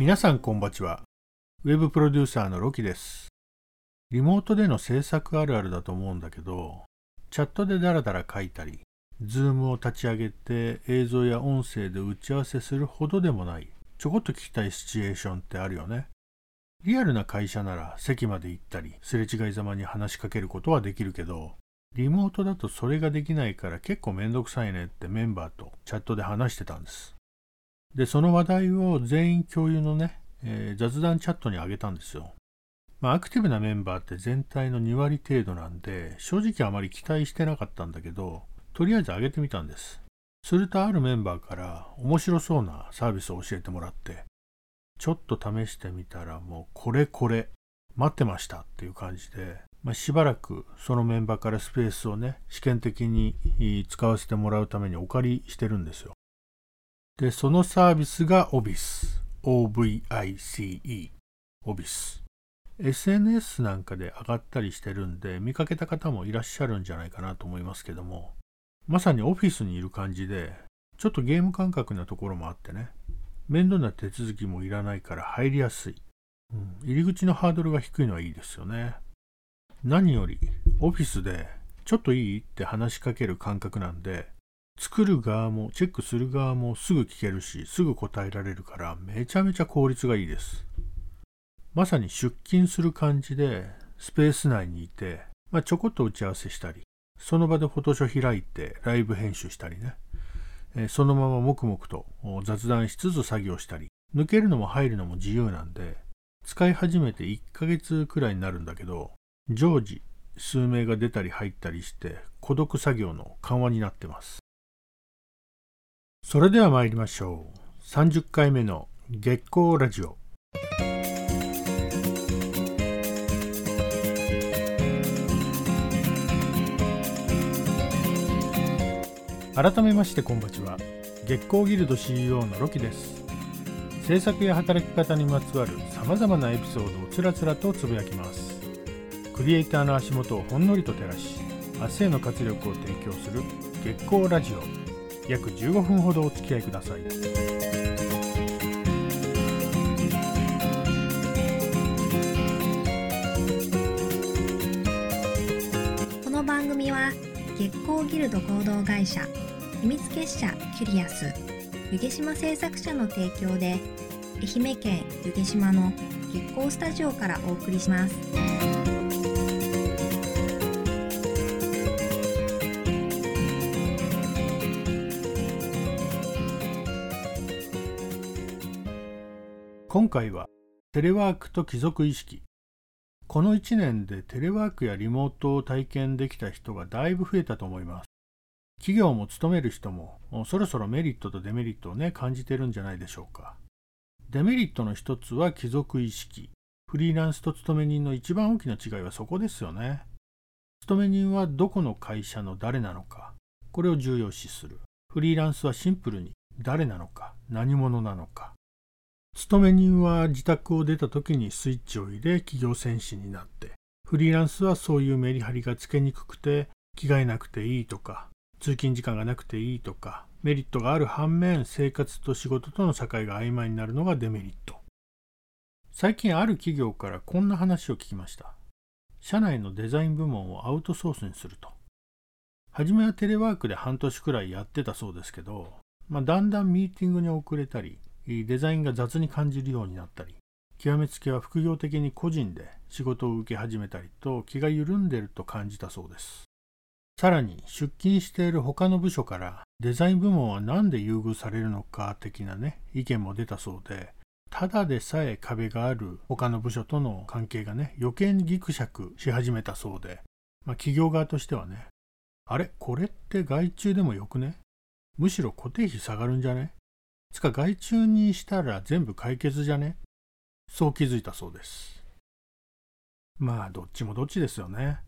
皆さんこんばちは。ウェブプロデューサーのロキです。リモートでの制作あるあるだと思うんだけど、チャットでダラダラ書いたり、ズームを立ち上げて映像や音声で打ち合わせするほどでもない、ちょこっと聞きたいシチュエーションってあるよね。リアルな会社なら席まで行ったり、すれ違いざまに話しかけることはできるけど、リモートだとそれができないから結構めんどくさいねってメンバーとチャットで話してたんです。で、その話題を全員共有のね、えー、雑談チャットに上げたんですよ。まあ、アクティブなメンバーって全体の2割程度なんで、正直あまり期待してなかったんだけど、とりあえず上げてみたんです。するとあるメンバーから面白そうなサービスを教えてもらって、ちょっと試してみたらもうこれこれ、待ってましたっていう感じで、まあ、しばらくそのメンバーからスペースをね、試験的に使わせてもらうためにお借りしてるんですよ。で、そのサービスが Obis。OVICE。Obis。SNS なんかで上がったりしてるんで、見かけた方もいらっしゃるんじゃないかなと思いますけども、まさにオフィスにいる感じで、ちょっとゲーム感覚なところもあってね、面倒な手続きもいらないから入りやすい。うん、入り口のハードルが低いのはいいですよね。何より、オフィスで、ちょっといいって話しかける感覚なんで、作る側もチェックする側もすぐ聞けるし、すぐ答えられるからめちゃめちゃ効率がいいです。まさに出勤する感じでスペース内にいて、まあ、ちょこっと打ち合わせしたり、その場でフォトショ開いてライブ編集したりね、そのまま黙々と雑談しつつ作業したり、抜けるのも入るのも自由なんで、使い始めて1ヶ月くらいになるんだけど、常時数名が出たり入ったりして孤独作業の緩和になってます。それでは参りましょう。30回目の月光ラジオ。改めましてこんばちは。月光ギルド CEO のロキです。制作や働き方にまつわる様々なエピソードをつらつらとつぶやきます。クリエイターの足元をほんのりと照らし、明日への活力を提供する月光ラジオ。約15分ほどお付き合いくださいこの番組は月光ギルド合同会社秘密結社キュリアス湯気島製作者の提供で愛媛県湯気島の月光スタジオからお送りします。今回はテレワークと貴族意識。この1年でテレワークやリモートを体験できた人がだいぶ増えたと思います。企業も勤める人もそろそろメリットとデメリットをね感じてるんじゃないでしょうか。デメリットの一つは貴族意識。フリーランスと勤め人の一番大きな違いはそこですよね。勤め人はどこの会社の誰なのか。これを重要視する。フリーランスはシンプルに誰なのか。何者なのか。勤め人は自宅を出た時にスイッチを入れ企業戦士になって、フリーランスはそういうメリハリがつけにくくて、着替えなくていいとか、通勤時間がなくていいとか、メリットがある反面、生活と仕事との境が曖昧になるのがデメリット。最近ある企業からこんな話を聞きました。社内のデザイン部門をアウトソースにすると。初めはテレワークで半年くらいやってたそうですけど、まあ、だんだんミーティングに遅れたり、デザインが雑に感じるようになったり、極めつけは副業的に個人で仕事を受け始めたりと気が緩んでると感じたそうです。さらに出勤している他の部署からデザイン部門は何で優遇されるのか的なね、意見も出たそうで、ただでさえ壁がある他の部署との関係がね、余計にギクシャクし始めたそうで、まあ、企業側としてはね、あれ？これって外注でもよくね？むしろ固定費下がるんじゃね？つか外注にしたら全部解決じゃね？そう気づいたそうです。まあどっちもどっちですよね。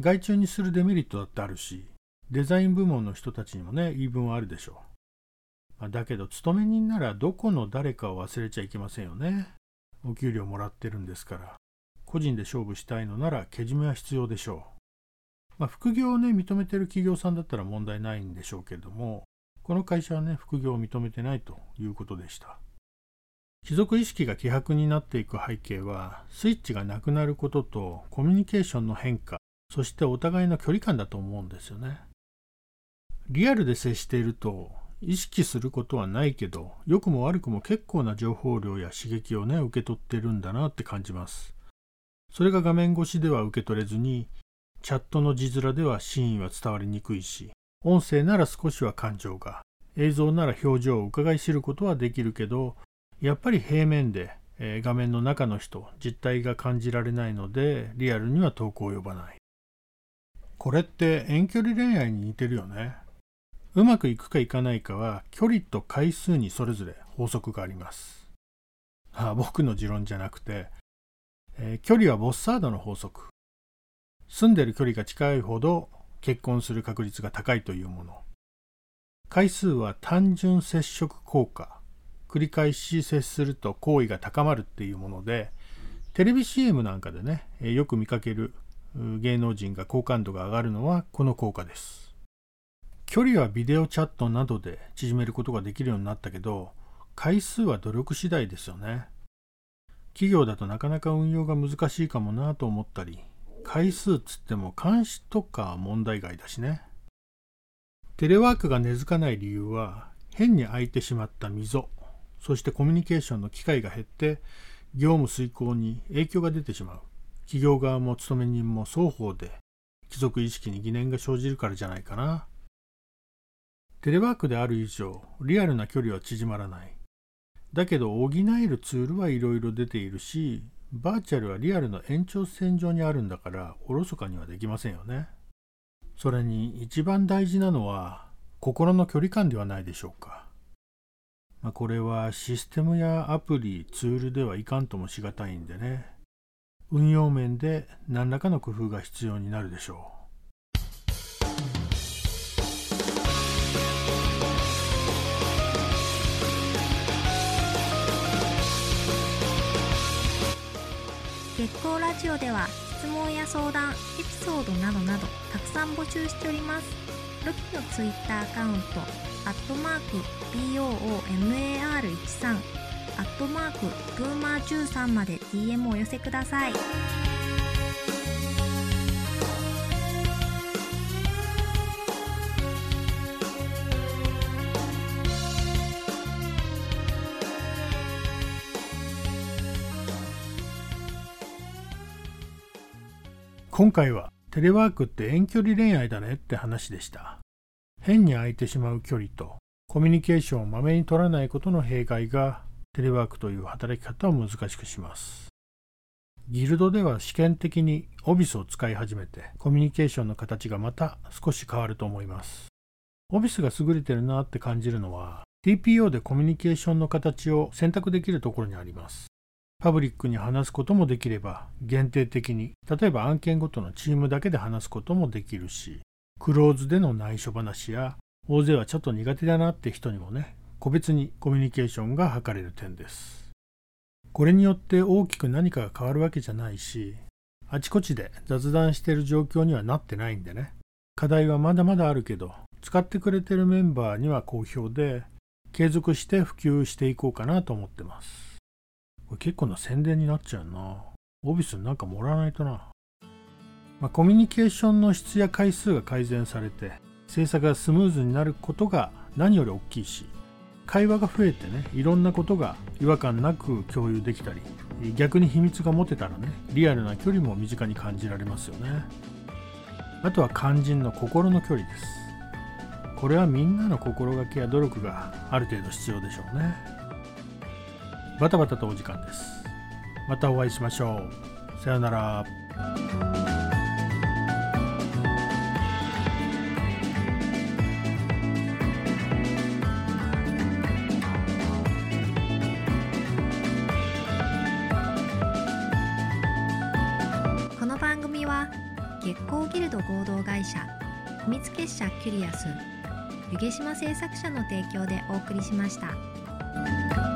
外注にするデメリットだってあるし、デザイン部門の人たちにもね、言い分はあるでしょう。まあ、だけど、勤め人ならどこの誰かを忘れちゃいけませんよね。お給料もらってるんですから。個人で勝負したいのなら、けじめは必要でしょう。まあ、副業をね、認めてる企業さんだったら問題ないんでしょうけども、この会社はね、副業を認めてないということでした。貴族意識が希薄になっていく背景はスイッチがなくなることとコミュニケーションの変化そしてお互いの距離感だと思うんですよねリアルで接していると意識することはないけど良くも悪くも結構な情報量や刺激をね受け取ってるんだなって感じますそれが画面越しでは受け取れずにチャットの字面では真意は伝わりにくいし音声なら少しは感情が映像なら表情を伺い知ることはできるけどやっぱり平面で、えー、画面の中の人実体が感じられないのでリアルには遠く及ばない。これって遠距離恋愛に似てるよね。うまくいくかいかないかは距離と回数にそれぞれ法則があります。あ僕の持論じゃなくて、えー、距離はボッサードの法則。住んでる距離が近いほど結婚する確率が高いというもの。回数は単純接触効果繰り返し接すると好意が高まるっていうものでテレビ CM なんかでねよく見かける芸能人が好感度が上がるのはこの効果です。距離はビデオチャットなどで縮めることができるようになったけど回数は努力次第ですよね。企業だとなかなか運用が難しいかもなと思ったり回数つっても監視とか問題外だしね。テレワークが根付かない理由は変に空いてしまった溝そしてコミュニケーションの機会が減って業務遂行に影響が出てしまう。企業側も勤め人も双方で貴族意識に疑念が生じるからじゃないかな。テレワークである以上リアルな距離は縮まらない。だけど補えるツールはいろいろ出ているしバーチャルはリアルの延長線上にあるんだからおろそかにはできませんよね。それに一番大事なのは心の距離感ではないでしょうか。まあ、これはシステムやアプリ、ツールではいかんともしがたいんでね、運用面で何らかの工夫が必要になるでしょう。月光ラジオでは質問や相談、エピソードなどなどたくさん募集しております。ロキのツイッターアカウントアットマーク BOOMAR13 アットマークブーマー13まで DM をお寄せください。今回はテレワークって遠距離恋愛だねって話でした。変に空いてしまう距離とコミュニケーションをまめに取らないことの弊害がテレワークという働き方を難しくします。ギルドでは試験的にオビスを使い始めてコミュニケーションの形がまた少し変わると思います。オビスが優れてるなって感じるのは TPO でコミュニケーションの形を選択できるところにあります。パブリックに話すこともできれば限定的に例えば案件ごとのチームだけで話すこともできるしクローズでの内緒話や大勢はちょっと苦手だなって人にもね個別にコミュニケーションが図れる点です。これによって大きく何かが変わるわけじゃないしあちこちで雑談している状況にはなってないんでね。課題はまだまだあるけど使ってくれてるメンバーには好評で継続して普及していこうかなと思ってます。これ結構な宣伝になっちゃうな。オフィスになんかもらわないとな。まあ、コミュニケーションの質や回数が改善されて制作がスムーズになることが何より大きいし会話が増えてねいろんなことが違和感なく共有できたり逆に秘密が持てたらねリアルな距離も身近に感じられますよね。あとは肝心の心の距離です。これはみんなの心がけや努力がある程度必要でしょうね。バタバタとお時間です。またお会いしましょう。さようなら。合同会社秘密結社キュリアス湯毛島製作者の提供でお送りしました。